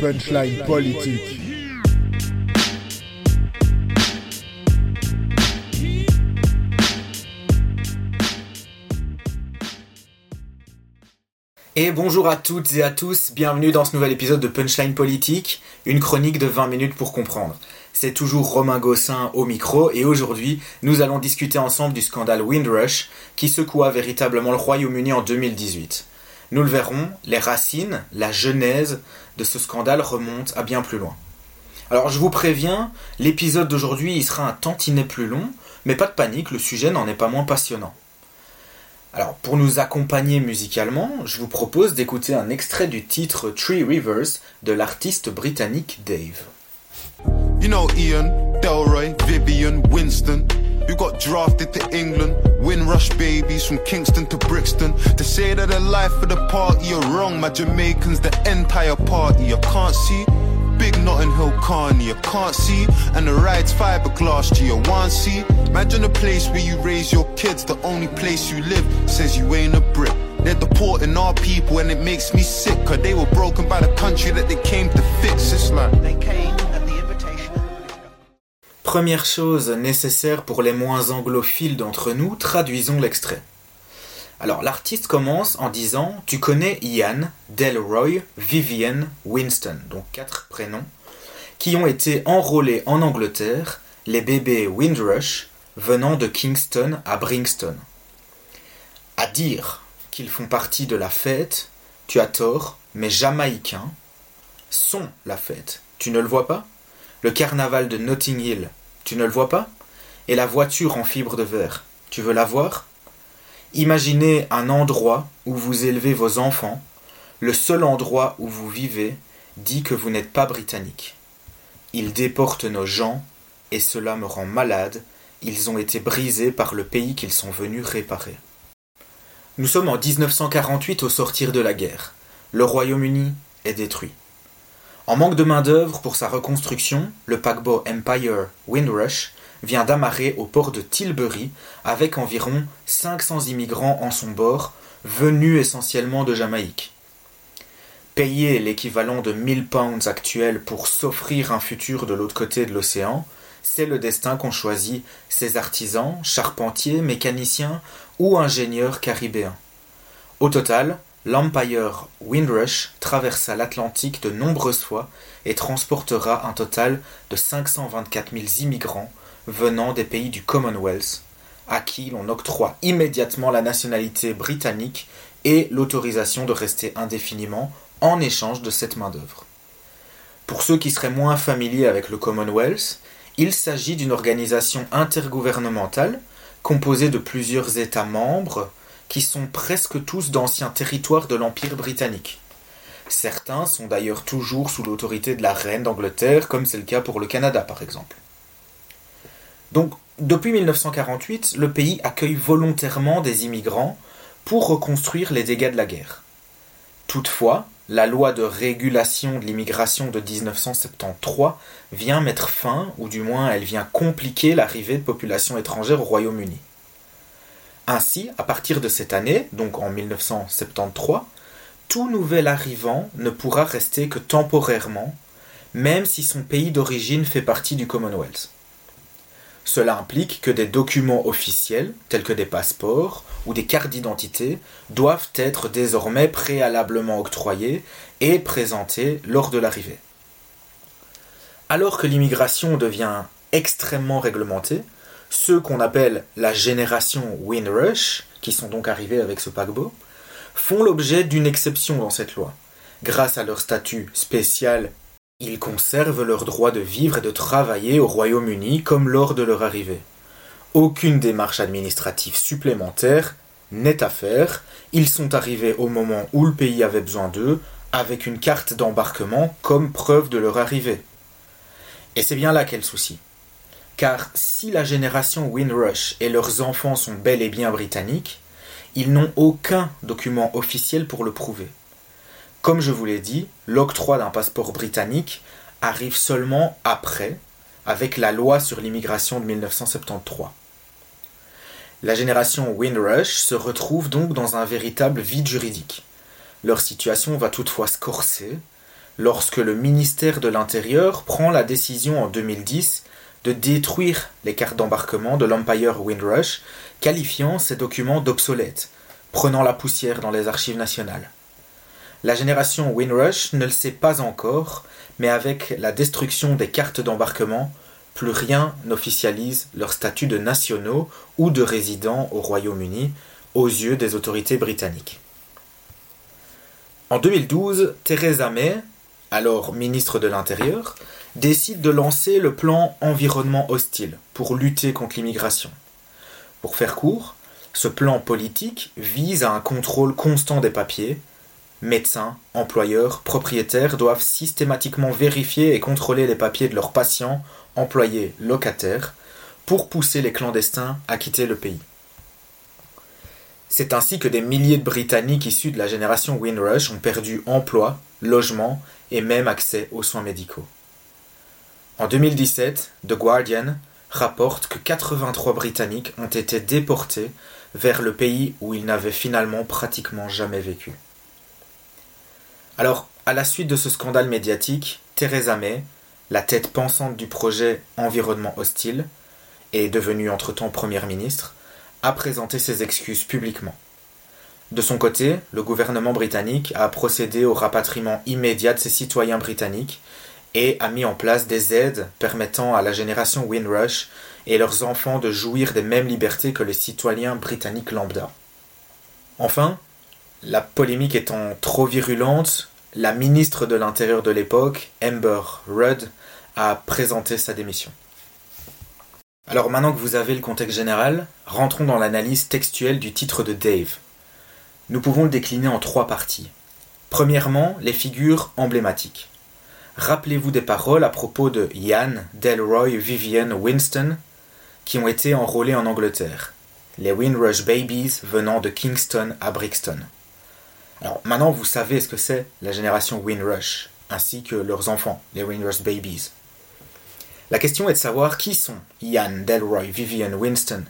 Punchline politique. Et bonjour à toutes et à tous, bienvenue dans ce nouvel épisode de Punchline Politique, une chronique de 20 minutes pour comprendre. C'est toujours Romain Gossin au micro et aujourd'hui nous allons discuter ensemble du scandale Windrush qui secoua véritablement le Royaume-Uni en 2018. Nous le verrons, les racines, la genèse de ce scandale remontent à bien plus loin. Alors je vous préviens, l'épisode d'aujourd'hui sera un tantinet plus long, mais pas de panique, le sujet n'en est pas moins passionnant. Alors, pour nous accompagner musicalement, je vous propose d'écouter un extrait du titre Three Rivers de l'artiste britannique Dave. You know Ian, Delroy, Vivian, Winston, who got drafted to England, Windrush babies from Kingston to Brixton. To say that the life of the party you're wrong, my Jamaicans, the entire party, I can't see. Big Notting Hill Carney, you can't see. And the ride's fiberglass to your one see. Imagine a place where you raise your kids, the only place you live says you ain't a brick. They're deporting our people and it makes me sick, cause they were broken by the country that they came to fix. It's like Première chose nécessaire pour les moins anglophiles d'entre nous, traduisons l'extrait. Alors l'artiste commence en disant Tu connais Ian, Delroy, Vivian, Winston, donc quatre prénoms, qui ont été enrôlés en Angleterre, les bébés Windrush, venant de Kingston à Bringston. À dire qu'ils font partie de la fête, tu as tort, mais jamaïcains sont la fête. Tu ne le vois pas? Le carnaval de Notting Hill, tu ne le vois pas? Et la voiture en fibre de verre, tu veux la voir? Imaginez un endroit où vous élevez vos enfants, le seul endroit où vous vivez dit que vous n'êtes pas britannique. Ils déportent nos gens, et cela me rend malade, ils ont été brisés par le pays qu'ils sont venus réparer. Nous sommes en 1948 au sortir de la guerre. Le Royaume-Uni est détruit. En manque de main-d'œuvre pour sa reconstruction, le paquebot Empire Windrush vient d'amarrer au port de Tilbury avec environ 500 immigrants en son bord, venus essentiellement de Jamaïque. Payer l'équivalent de 1000 pounds actuels pour s'offrir un futur de l'autre côté de l'océan, c'est le destin qu'ont choisi ces artisans, charpentiers, mécaniciens ou ingénieurs caribéens. Au total, l'Empire Windrush traversa l'Atlantique de nombreuses fois et transportera un total de 524 000 immigrants venant des pays du Commonwealth, à qui l'on octroie immédiatement la nationalité britannique et l'autorisation de rester indéfiniment en échange de cette main-d'œuvre. Pour ceux qui seraient moins familiers avec le Commonwealth, il s'agit d'une organisation intergouvernementale composée de plusieurs États membres qui sont presque tous d'anciens territoires de l'Empire britannique. Certains sont d'ailleurs toujours sous l'autorité de la reine d'Angleterre, comme c'est le cas pour le Canada par exemple. Donc, depuis 1948, le pays accueille volontairement des immigrants pour reconstruire les dégâts de la guerre. Toutefois, la loi de régulation de l'immigration de 1973 vient mettre fin, ou du moins elle vient compliquer l'arrivée de populations étrangères au Royaume-Uni. Ainsi, à partir de cette année, donc en 1973, tout nouvel arrivant ne pourra rester que temporairement, même si son pays d'origine fait partie du Commonwealth. Cela implique que des documents officiels, tels que des passeports ou des cartes d'identité, doivent être désormais préalablement octroyés et présentés lors de l'arrivée. Alors que l'immigration devient extrêmement réglementée, ceux qu'on appelle la génération Windrush, qui sont donc arrivés avec ce paquebot, font l'objet d'une exception dans cette loi, grâce à leur statut spécial ils conservent leur droit de vivre et de travailler au Royaume-Uni comme lors de leur arrivée. Aucune démarche administrative supplémentaire n'est à faire, ils sont arrivés au moment où le pays avait besoin d'eux, avec une carte d'embarquement comme preuve de leur arrivée. Et c'est bien là qu'est le souci. Car si la génération Windrush et leurs enfants sont bel et bien britanniques, ils n'ont aucun document officiel pour le prouver. Comme je vous l'ai dit, l'octroi d'un passeport britannique arrive seulement après, avec la loi sur l'immigration de 1973. La génération Windrush se retrouve donc dans un véritable vide juridique. Leur situation va toutefois se lorsque le ministère de l'Intérieur prend la décision en 2010 de détruire les cartes d'embarquement de l'Empire Windrush, qualifiant ces documents d'obsolètes, prenant la poussière dans les archives nationales. La génération Windrush ne le sait pas encore, mais avec la destruction des cartes d'embarquement, plus rien n'officialise leur statut de nationaux ou de résidents au Royaume-Uni aux yeux des autorités britanniques. En 2012, Theresa May, alors ministre de l'Intérieur, décide de lancer le plan environnement hostile pour lutter contre l'immigration. Pour faire court, ce plan politique vise à un contrôle constant des papiers. Médecins, employeurs, propriétaires doivent systématiquement vérifier et contrôler les papiers de leurs patients, employés, locataires, pour pousser les clandestins à quitter le pays. C'est ainsi que des milliers de Britanniques issus de la génération Windrush ont perdu emploi, logement et même accès aux soins médicaux. En 2017, The Guardian rapporte que 83 Britanniques ont été déportés vers le pays où ils n'avaient finalement pratiquement jamais vécu. Alors, à la suite de ce scandale médiatique, Theresa May, la tête pensante du projet Environnement hostile, et devenue entre-temps Première ministre, a présenté ses excuses publiquement. De son côté, le gouvernement britannique a procédé au rapatriement immédiat de ses citoyens britanniques et a mis en place des aides permettant à la génération Windrush et leurs enfants de jouir des mêmes libertés que les citoyens britanniques lambda. Enfin, la polémique étant trop virulente, la ministre de l'Intérieur de l'époque, Amber Rudd, a présenté sa démission. Alors maintenant que vous avez le contexte général, rentrons dans l'analyse textuelle du titre de Dave. Nous pouvons le décliner en trois parties. Premièrement, les figures emblématiques. Rappelez-vous des paroles à propos de Ian, Delroy, Vivian, Winston, qui ont été enrôlés en Angleterre. Les Windrush Babies venant de Kingston à Brixton. Alors maintenant vous savez ce que c'est la génération Windrush, ainsi que leurs enfants, les Windrush Babies. La question est de savoir qui sont Ian, Delroy, Vivian, Winston.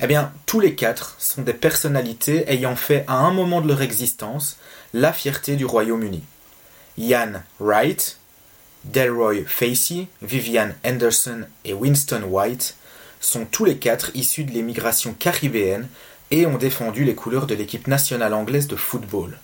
Eh bien, tous les quatre sont des personnalités ayant fait à un moment de leur existence la fierté du Royaume-Uni. Ian Wright, Delroy Facey, Vivian Anderson et Winston White sont tous les quatre issus de l'émigration caribéenne et ont défendu les couleurs de l'équipe nationale anglaise de football.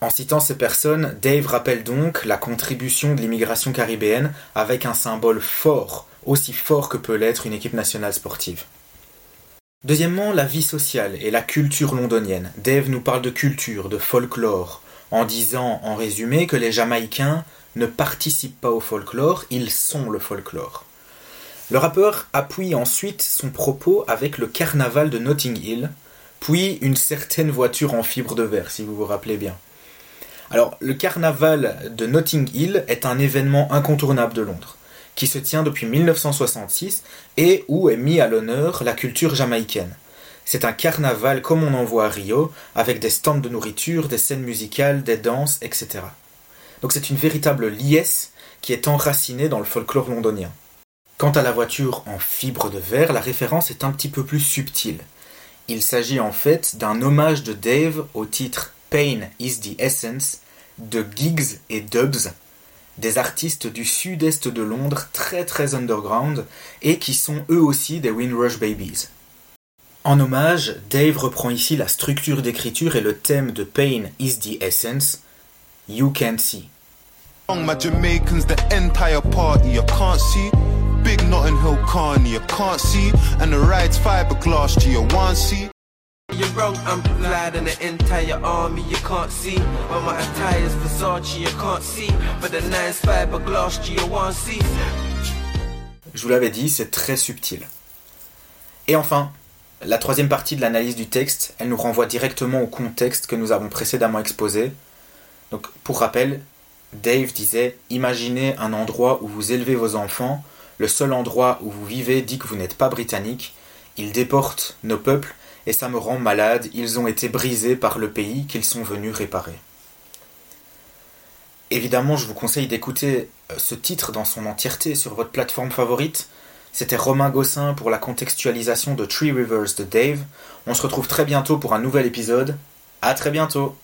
En citant ces personnes, Dave rappelle donc la contribution de l'immigration caribéenne avec un symbole fort, aussi fort que peut l'être une équipe nationale sportive. Deuxièmement, la vie sociale et la culture londonienne. Dave nous parle de culture, de folklore, en disant en résumé que les Jamaïcains ne participent pas au folklore, ils sont le folklore. Le rappeur appuie ensuite son propos avec le carnaval de Notting Hill, puis une certaine voiture en fibre de verre, si vous vous rappelez bien. Alors, le carnaval de Notting Hill est un événement incontournable de Londres, qui se tient depuis 1966 et où est mis à l'honneur la culture jamaïcaine. C'est un carnaval comme on en voit à Rio, avec des stands de nourriture, des scènes musicales, des danses, etc. Donc c'est une véritable liesse qui est enracinée dans le folklore londonien. Quant à la voiture en fibre de verre, la référence est un petit peu plus subtile. Il s'agit en fait d'un hommage de Dave au titre Pain is the Essence de Giggs et Dubs, des artistes du sud-est de Londres très très underground et qui sont eux aussi des Windrush Babies. En hommage, Dave reprend ici la structure d'écriture et le thème de Pain is the Essence, You Can't See. My Jamaicans, the entire party, you can't see. Big Notting Hill Carney, you can't see. And the ride's fiberglass to your one see? You're wrong, I'm glad in the entire army you can't see. But my attire's Versace, you can't see. But the nice fiberglass to your one see? Je vous l'avais dit, c'est très subtil. Et enfin, la troisième partie de l'analyse du texte, elle nous renvoie directement au contexte que nous avons précédemment exposé. Donc, pour rappel, Dave disait Imaginez un endroit où vous élevez vos enfants, le seul endroit où vous vivez dit que vous n'êtes pas britannique, ils déportent nos peuples et ça me rend malade, ils ont été brisés par le pays qu'ils sont venus réparer. Évidemment, je vous conseille d'écouter euh, ce titre dans son entièreté sur votre plateforme favorite. C'était Romain Gossin pour la contextualisation de Tree Rivers de Dave. On se retrouve très bientôt pour un nouvel épisode. À très bientôt